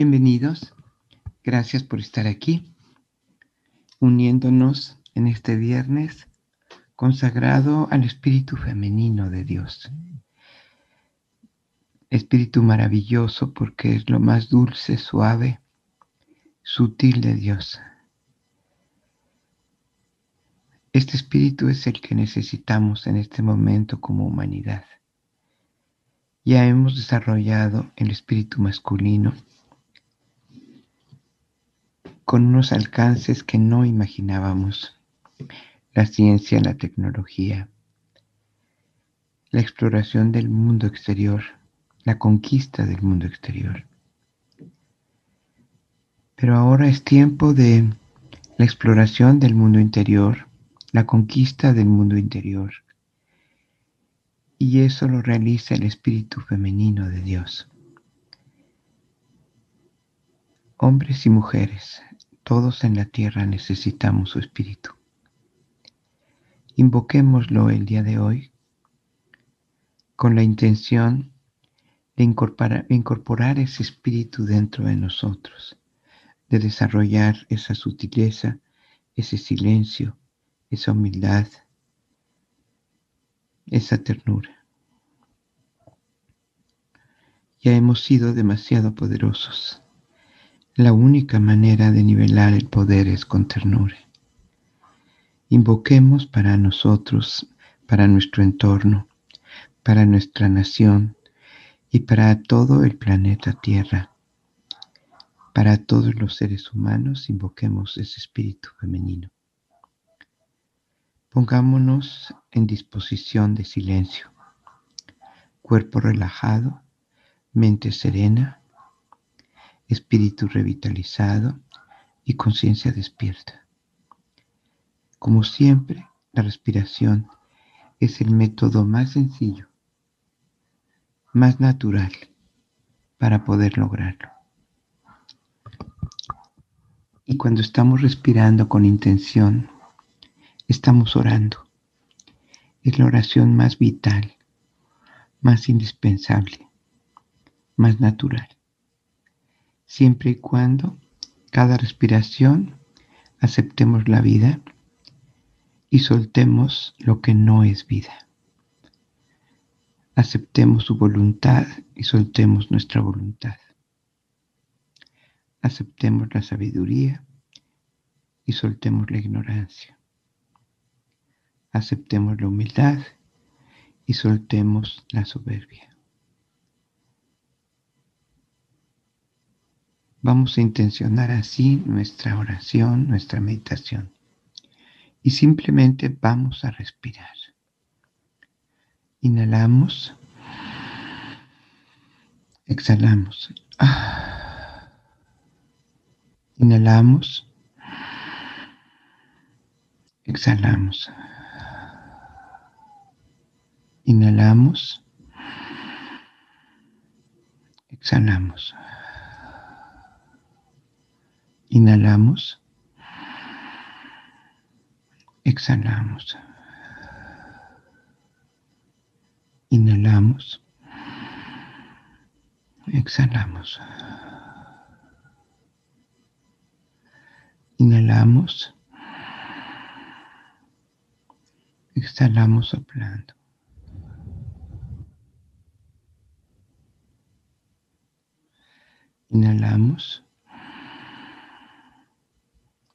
Bienvenidos. Gracias por estar aquí, uniéndonos en este viernes consagrado al espíritu femenino de Dios. Espíritu maravilloso porque es lo más dulce, suave, sutil de Dios. Este espíritu es el que necesitamos en este momento como humanidad. Ya hemos desarrollado el espíritu masculino con unos alcances que no imaginábamos. La ciencia, la tecnología, la exploración del mundo exterior, la conquista del mundo exterior. Pero ahora es tiempo de la exploración del mundo interior, la conquista del mundo interior. Y eso lo realiza el espíritu femenino de Dios. Hombres y mujeres, todos en la tierra necesitamos su espíritu. Invoquémoslo el día de hoy con la intención de incorporar, incorporar, ese espíritu dentro de nosotros, de desarrollar esa sutileza, ese silencio, esa humildad, esa ternura. Ya hemos sido demasiado poderosos. La única manera de nivelar el poder es con ternura. Invoquemos para nosotros, para nuestro entorno, para nuestra nación y para todo el planeta Tierra. Para todos los seres humanos, invoquemos ese espíritu femenino. Pongámonos en disposición de silencio, cuerpo relajado, mente serena, espíritu revitalizado y conciencia despierta. Como siempre, la respiración es el método más sencillo, más natural para poder lograrlo. Y cuando estamos respirando con intención, estamos orando. Es la oración más vital, más indispensable, más natural. Siempre y cuando cada respiración aceptemos la vida y soltemos lo que no es vida. Aceptemos su voluntad y soltemos nuestra voluntad. Aceptemos la sabiduría y soltemos la ignorancia aceptemos la humildad y soltemos la soberbia. Vamos a intencionar así nuestra oración, nuestra meditación. Y simplemente vamos a respirar. Inhalamos. Exhalamos. Inhalamos. Exhalamos. Inhalamos. Exhalamos. Inhalamos. Exhalamos. Inhalamos. Exhalamos. Inhalamos. Exhalamos soplando. Inhalamos.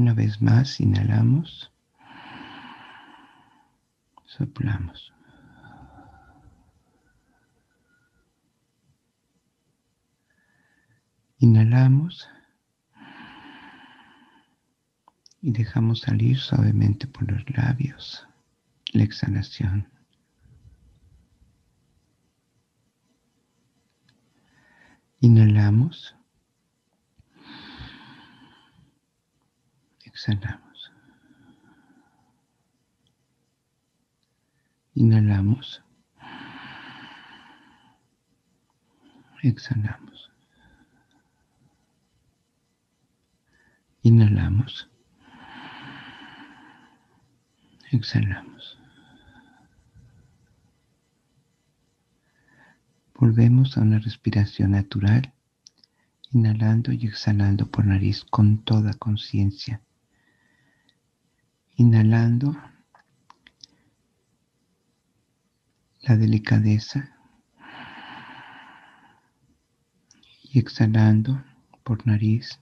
Una vez más, inhalamos, soplamos. Inhalamos y dejamos salir suavemente por los labios la exhalación. Inhalamos exhalamos. Inhalamos. Exhalamos. Inhalamos. Exhalamos. Volvemos a una respiración natural, inhalando y exhalando por nariz con toda conciencia. Inhalando la delicadeza y exhalando por nariz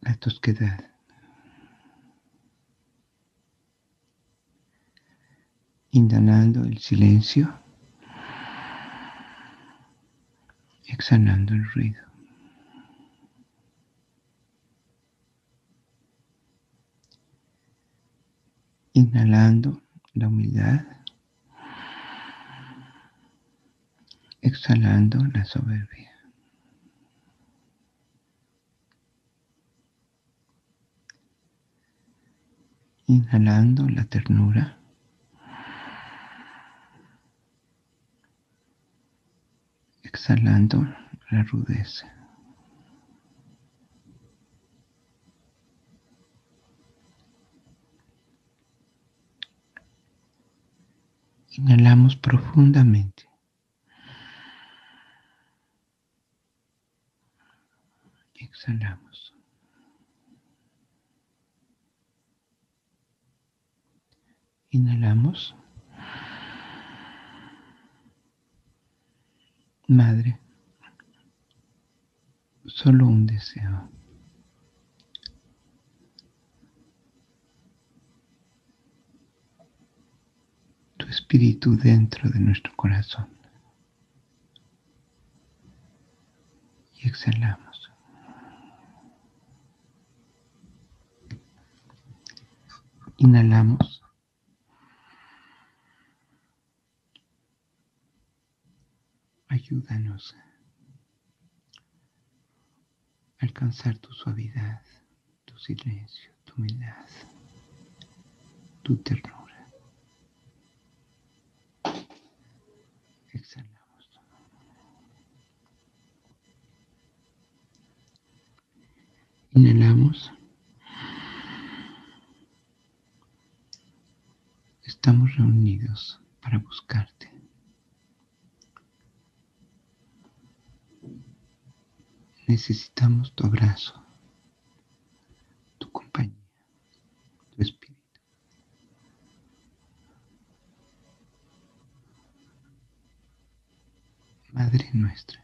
la tosquedad. Inhalando el silencio, exhalando el ruido. Inhalando la humildad, exhalando la soberbia. Inhalando la ternura. Exhalando la rudeza. Inhalamos profundamente. Exhalamos. Inhalamos. Madre, solo un deseo. Tu espíritu dentro de nuestro corazón. Y exhalamos. Inhalamos. Ayúdanos a alcanzar tu suavidad, tu silencio, tu humildad, tu ternura. Exhalamos. Inhalamos. Estamos reunidos para buscarte. Necesitamos tu abrazo, tu compañía, Madre nuestra,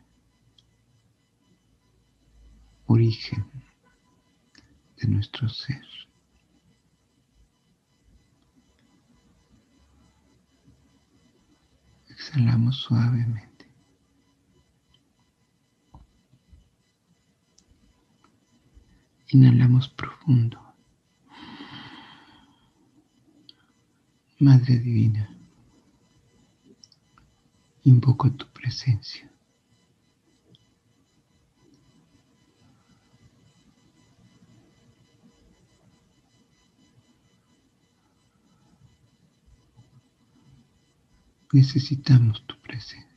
origen de nuestro ser. Exhalamos suavemente. Inhalamos profundo. Madre Divina, invoco tu presencia. Necesitamos tu presencia.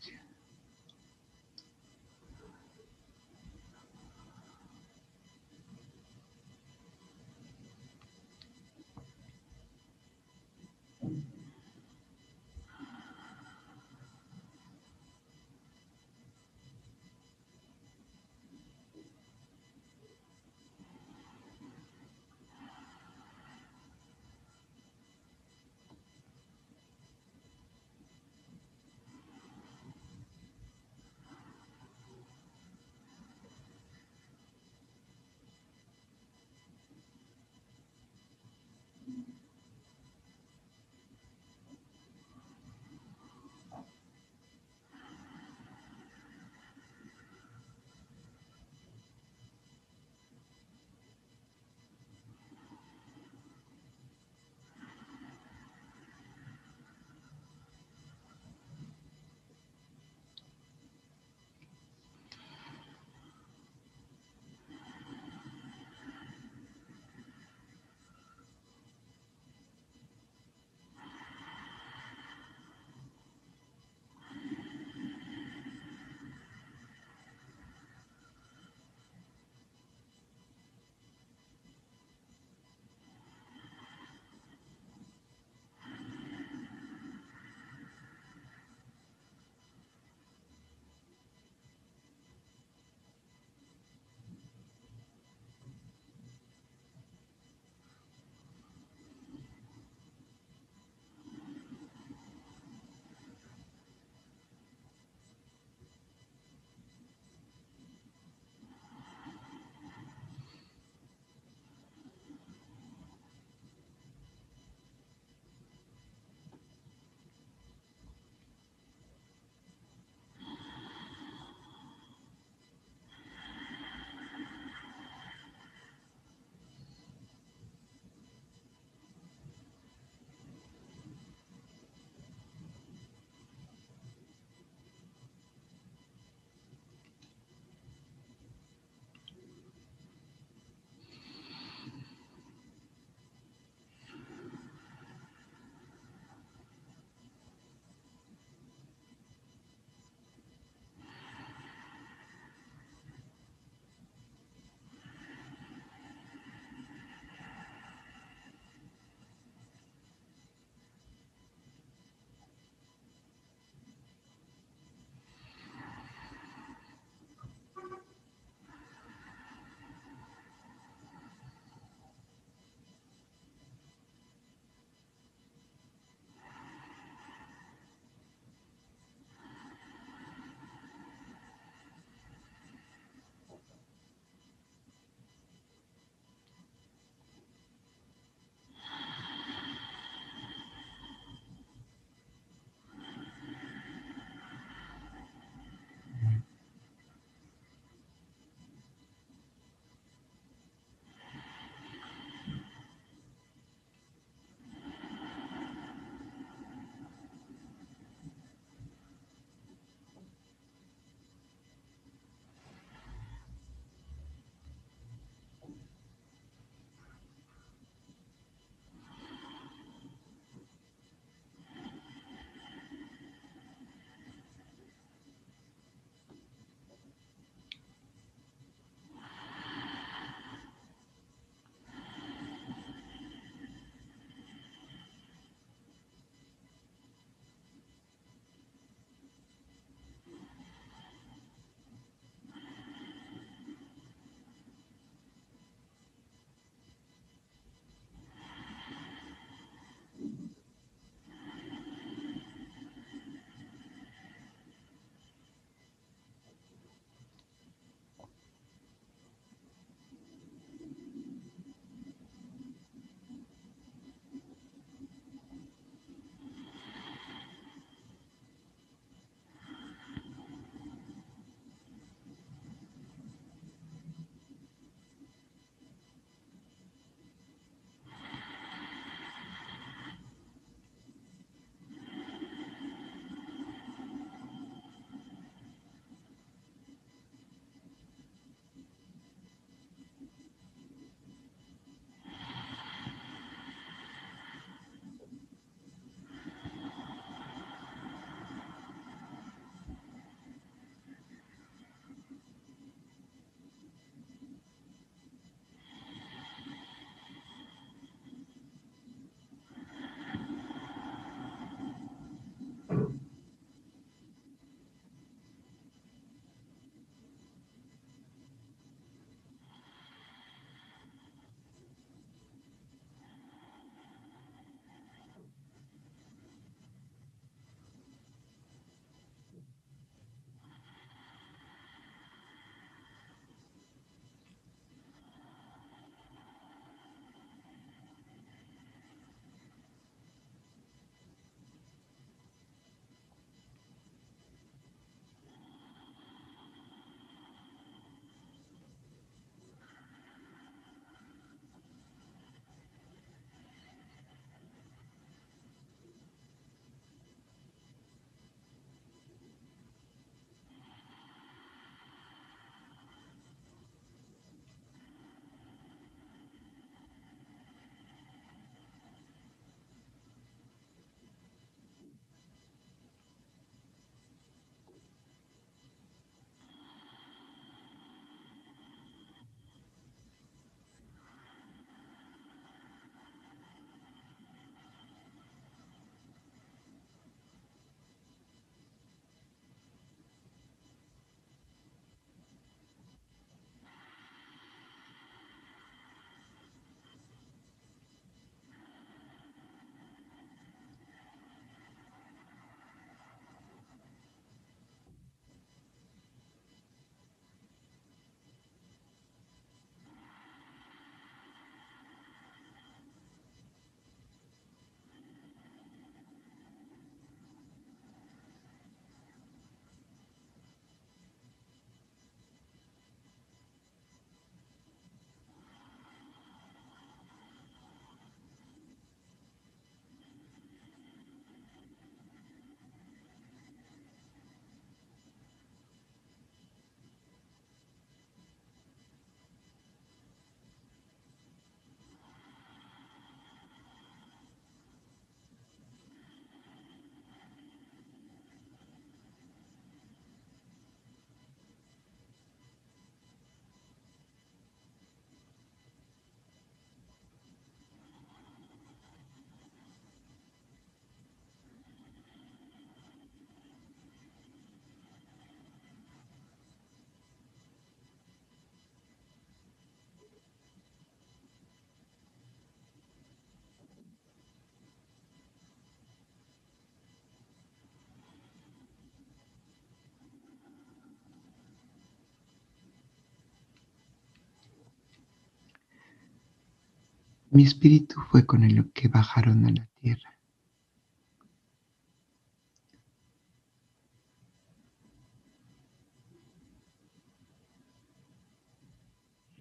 Mi espíritu fue con el que bajaron a la tierra.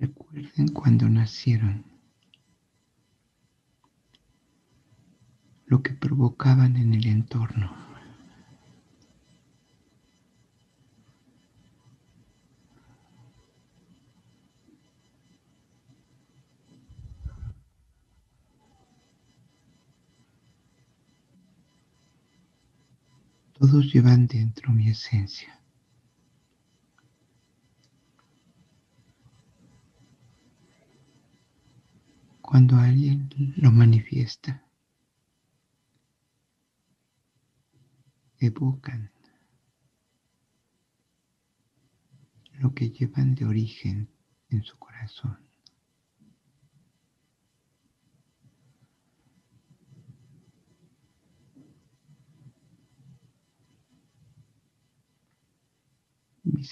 Recuerden cuando nacieron, lo que provocaban en el entorno. Todos llevan dentro mi esencia. Cuando alguien lo manifiesta, evocan lo que llevan de origen en su corazón.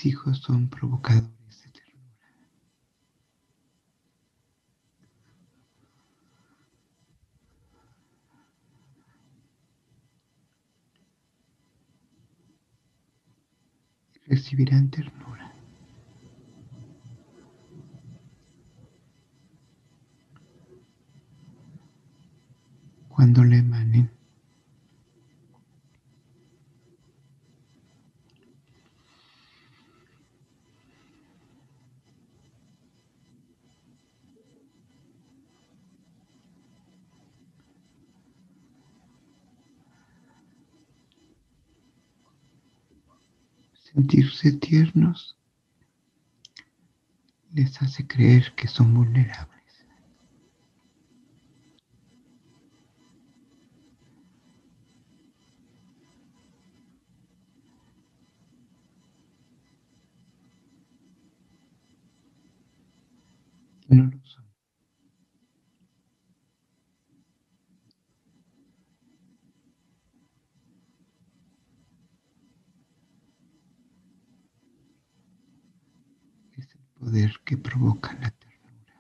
Hijos son provocadores de ternura. Recibirán ternura. Sentirse tiernos les hace creer que son vulnerables. Provoca la ternura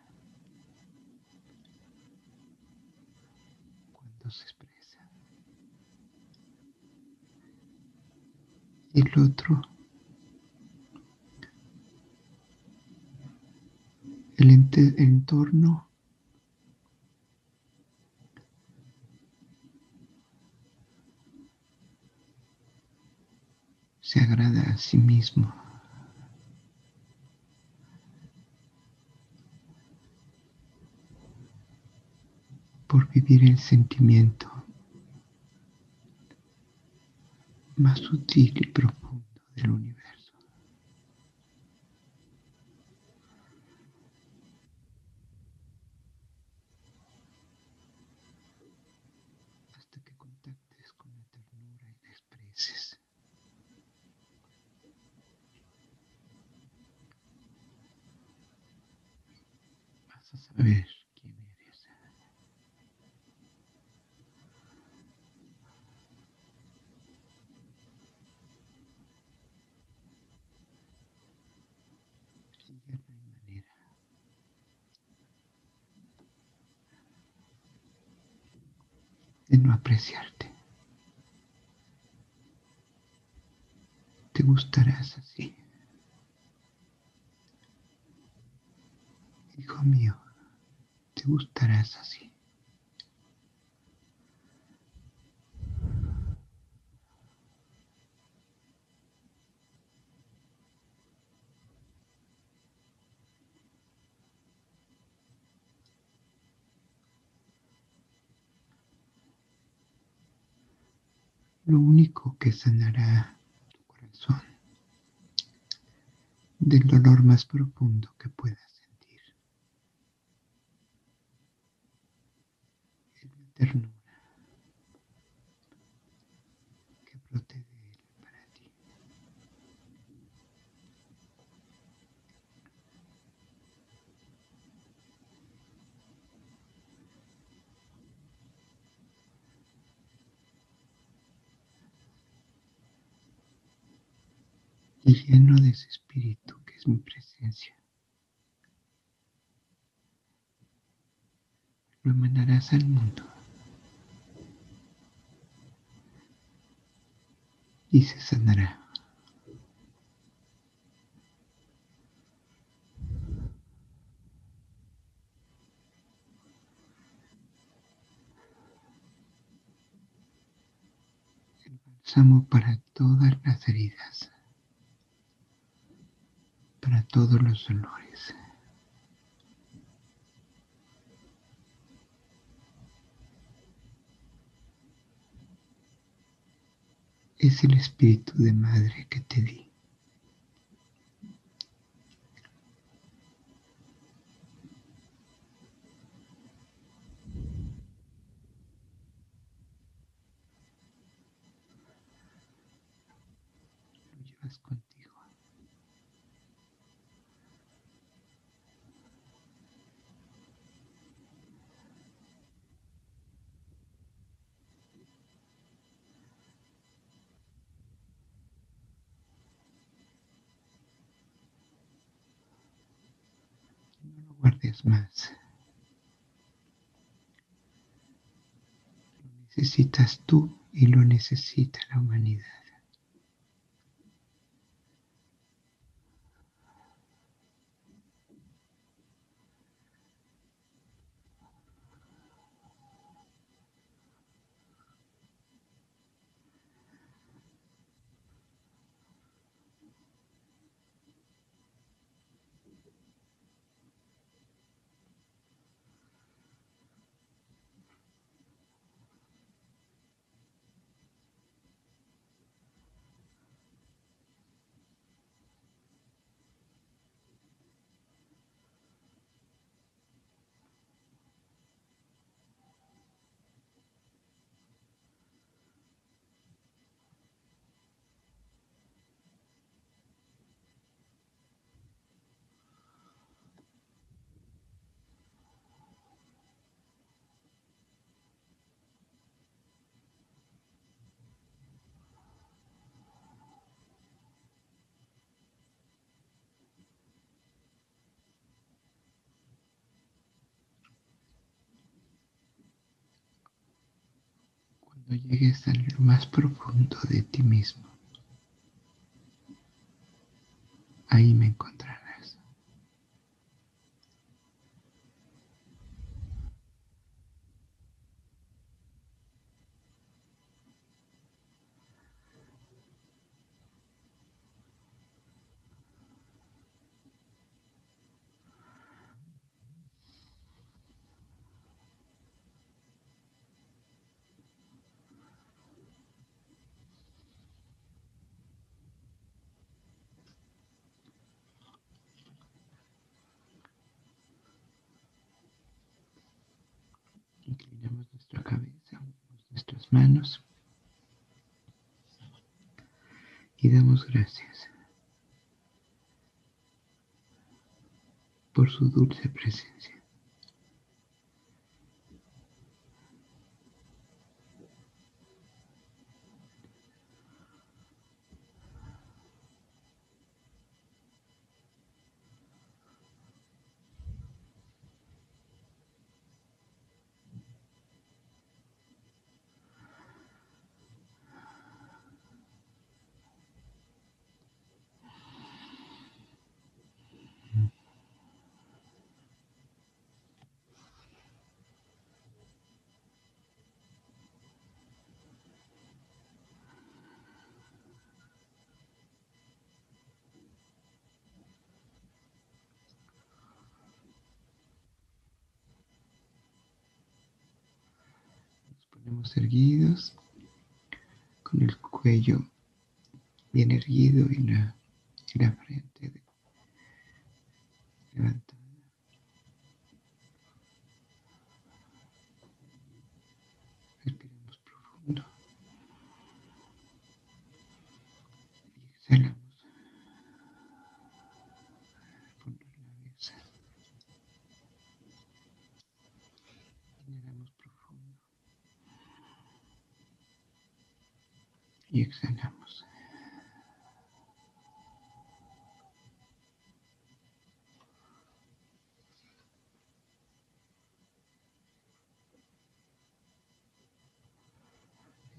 cuando se expresa. Y el otro, el entorno se agrada a sí mismo. Por vivir el sentimiento más sutil y profundo del universo. Hasta que contactes con la ternura y la expreses. Vas a saber de no apreciarte. Te gustarás así. Hijo mío, te gustarás así. Lo único que sanará tu corazón del dolor más profundo que puedas sentir. Es la y lleno de ese espíritu que es mi presencia. lo emanarás al mundo. Y se sanará. El bálsamo para todas las heridas, para todos los dolores. es el espíritu de madre que te di. Necesitas tú y lo necesita la humanidad. Llegues a lo más profundo de ti mismo, ahí me encontrarás. Inclinamos nuestra cabeza, nuestras manos y damos gracias por su dulce presencia. Ponemos erguidos, con el cuello bien erguido y la, y la frente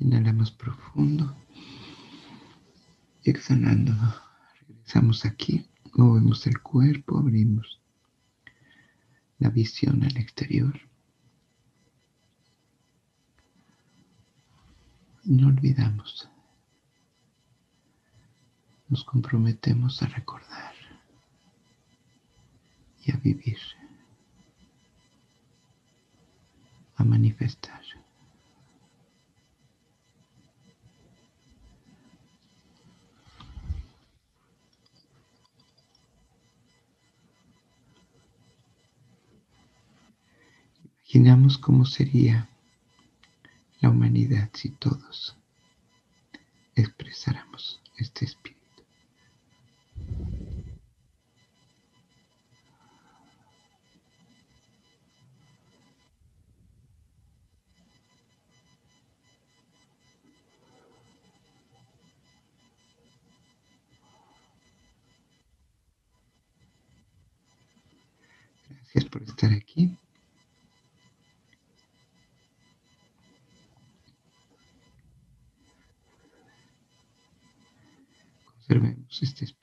más profundo. Y exhalando, regresamos aquí, movemos el cuerpo, abrimos la visión al exterior. No olvidamos. Nos comprometemos a recordar y a vivir, a manifestar. Imaginamos cómo sería la humanidad si todos expresáramos este espíritu. Gracias por estar aquí. Observemos este espíritu.